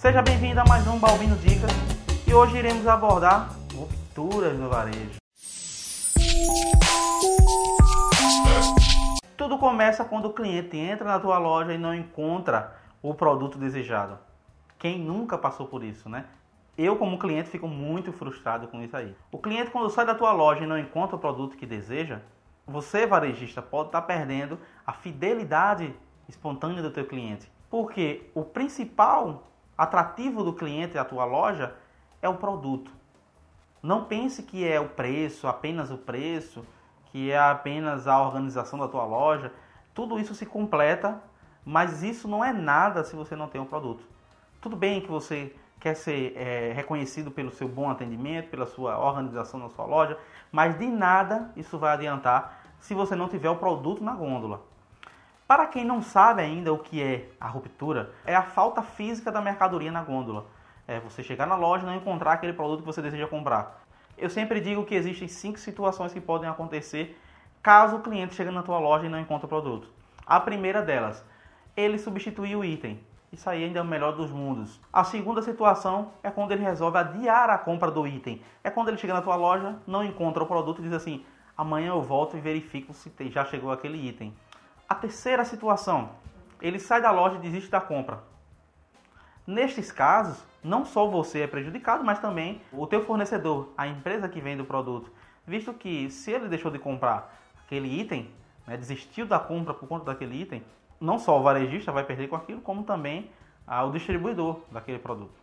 Seja bem-vindo a mais um Balbino Dicas e hoje iremos abordar rupturas no varejo. Tudo começa quando o cliente entra na tua loja e não encontra o produto desejado. Quem nunca passou por isso, né? Eu, como cliente, fico muito frustrado com isso aí. O cliente, quando sai da tua loja e não encontra o produto que deseja, você, varejista, pode estar perdendo a fidelidade espontânea do teu cliente. Porque o principal atrativo do cliente à tua loja é o produto. Não pense que é o preço, apenas o preço, que é apenas a organização da tua loja. Tudo isso se completa, mas isso não é nada se você não tem um produto. Tudo bem que você quer ser é, reconhecido pelo seu bom atendimento, pela sua organização na sua loja, mas de nada isso vai adiantar se você não tiver o produto na gôndola. Para quem não sabe ainda o que é a ruptura, é a falta física da mercadoria na gôndola. É você chegar na loja e não encontrar aquele produto que você deseja comprar. Eu sempre digo que existem cinco situações que podem acontecer caso o cliente chegue na tua loja e não encontre o produto. A primeira delas, ele substituir o item. Isso aí ainda é o melhor dos mundos. A segunda situação é quando ele resolve adiar a compra do item. É quando ele chega na tua loja, não encontra o produto e diz assim: amanhã eu volto e verifico se já chegou aquele item. A terceira situação, ele sai da loja e desiste da compra. Nestes casos, não só você é prejudicado, mas também o teu fornecedor, a empresa que vende o produto, visto que se ele deixou de comprar aquele item, né, desistiu da compra por conta daquele item, não só o varejista vai perder com aquilo, como também ah, o distribuidor daquele produto.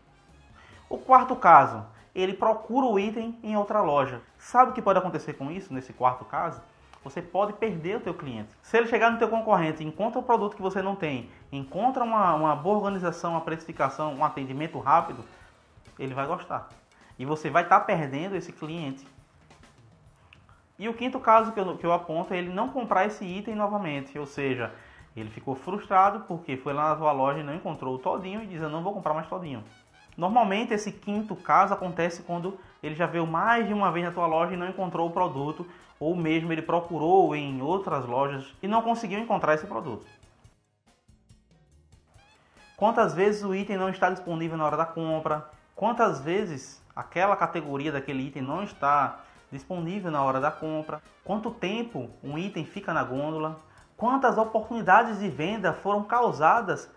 O quarto caso, ele procura o item em outra loja. Sabe o que pode acontecer com isso nesse quarto caso? Você pode perder o teu cliente. Se ele chegar no teu concorrente, encontra um produto que você não tem, encontra uma, uma boa organização, uma precificação, um atendimento rápido, ele vai gostar. E você vai estar tá perdendo esse cliente. E o quinto caso que eu, que eu aponto é ele não comprar esse item novamente, ou seja, ele ficou frustrado porque foi lá na tua loja e não encontrou o todinho e diz: Eu não vou comprar mais todinho. Normalmente esse quinto caso acontece quando ele já veio mais de uma vez na tua loja e não encontrou o produto, ou mesmo ele procurou em outras lojas e não conseguiu encontrar esse produto. Quantas vezes o item não está disponível na hora da compra? Quantas vezes aquela categoria daquele item não está disponível na hora da compra? Quanto tempo um item fica na gôndola? Quantas oportunidades de venda foram causadas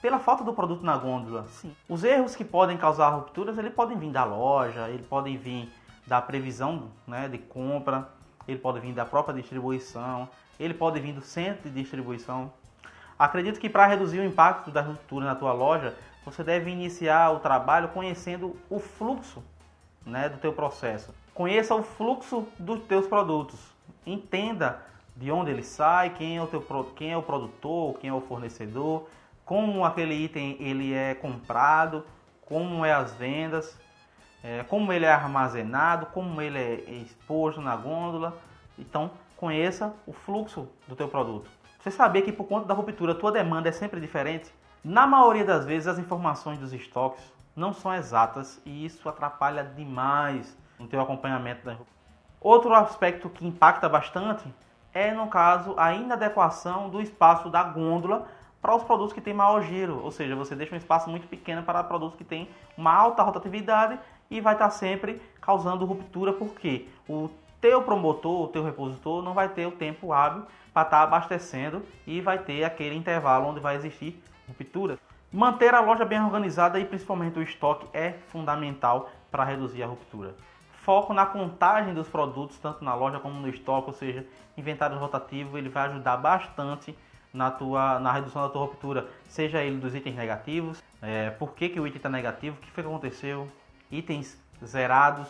pela falta do produto na gôndola? Sim. Os erros que podem causar rupturas, ele podem vir da loja, ele podem vir da previsão né, de compra, ele pode vir da própria distribuição, ele pode vir do centro de distribuição. Acredito que para reduzir o impacto da ruptura na tua loja, você deve iniciar o trabalho conhecendo o fluxo né, do teu processo. Conheça o fluxo dos teus produtos. Entenda de onde ele sai, quem é o, teu, quem é o produtor, quem é o fornecedor, como aquele item ele é comprado, como é as vendas, é, como ele é armazenado, como ele é exposto na gôndola. Então conheça o fluxo do teu produto. Você saber que por conta da ruptura tua demanda é sempre diferente. Na maioria das vezes as informações dos estoques não são exatas e isso atrapalha demais no teu acompanhamento da ruptura. Outro aspecto que impacta bastante é, no caso, a inadequação do espaço da gôndola para os produtos que têm maior giro, ou seja, você deixa um espaço muito pequeno para produtos que têm uma alta rotatividade e vai estar sempre causando ruptura, porque o teu promotor, o teu repositor não vai ter o tempo hábil para estar abastecendo e vai ter aquele intervalo onde vai existir ruptura. Manter a loja bem organizada e principalmente o estoque é fundamental para reduzir a ruptura. Foco na contagem dos produtos, tanto na loja como no estoque, ou seja, inventário rotativo, ele vai ajudar bastante na, tua, na redução da tua ruptura, seja ele dos itens negativos, é, por que, que o item está negativo, o que foi que aconteceu, itens zerados,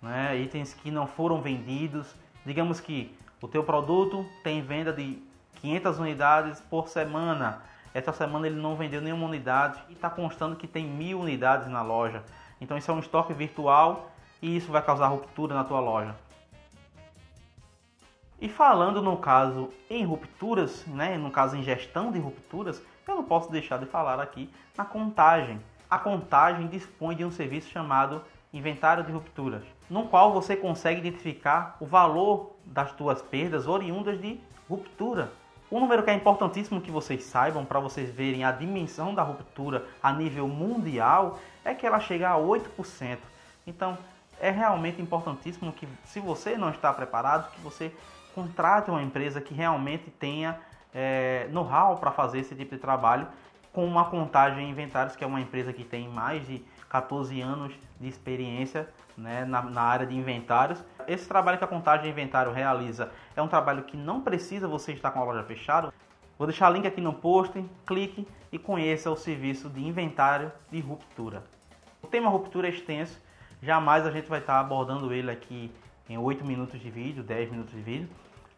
né, itens que não foram vendidos, digamos que o teu produto tem venda de 500 unidades por semana, essa semana ele não vendeu nenhuma unidade e está constando que tem mil unidades na loja, então isso é um estoque virtual e isso vai causar ruptura na tua loja. E falando no caso em rupturas, né, no caso em gestão de rupturas, eu não posso deixar de falar aqui na contagem. A contagem dispõe de um serviço chamado Inventário de Rupturas, no qual você consegue identificar o valor das tuas perdas oriundas de ruptura. O número que é importantíssimo que vocês saibam para vocês verem a dimensão da ruptura a nível mundial é que ela chega a 8%. Então, é realmente importantíssimo que, se você não está preparado, que você contrate uma empresa que realmente tenha é, know-how para fazer esse tipo de trabalho com uma contagem em inventários, que é uma empresa que tem mais de 14 anos de experiência né, na, na, área de inventários. Esse trabalho que a contagem de inventário realiza é um trabalho que não precisa você estar com a loja fechada. Vou deixar o link aqui no post, clique e conheça o serviço de inventário de ruptura. O tema ruptura é extenso, jamais a gente vai estar abordando ele aqui em 8 minutos de vídeo, 10 minutos de vídeo,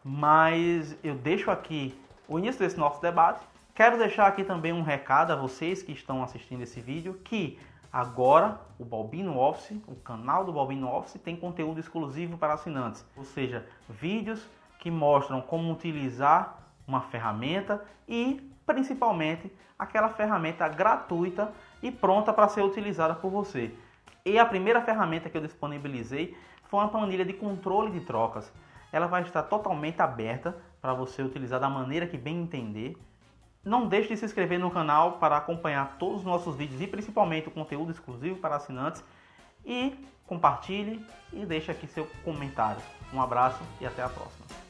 mas eu deixo aqui o início desse nosso debate. Quero deixar aqui também um recado a vocês que estão assistindo esse vídeo que agora o Balbino Office, o canal do Balbino Office tem conteúdo exclusivo para assinantes, ou seja, vídeos que mostram como utilizar uma ferramenta e principalmente aquela ferramenta gratuita e pronta para ser utilizada por você. E a primeira ferramenta que eu disponibilizei foi uma planilha de controle de trocas. Ela vai estar totalmente aberta para você utilizar da maneira que bem entender. Não deixe de se inscrever no canal para acompanhar todos os nossos vídeos e principalmente o conteúdo exclusivo para assinantes. E compartilhe e deixe aqui seu comentário. Um abraço e até a próxima.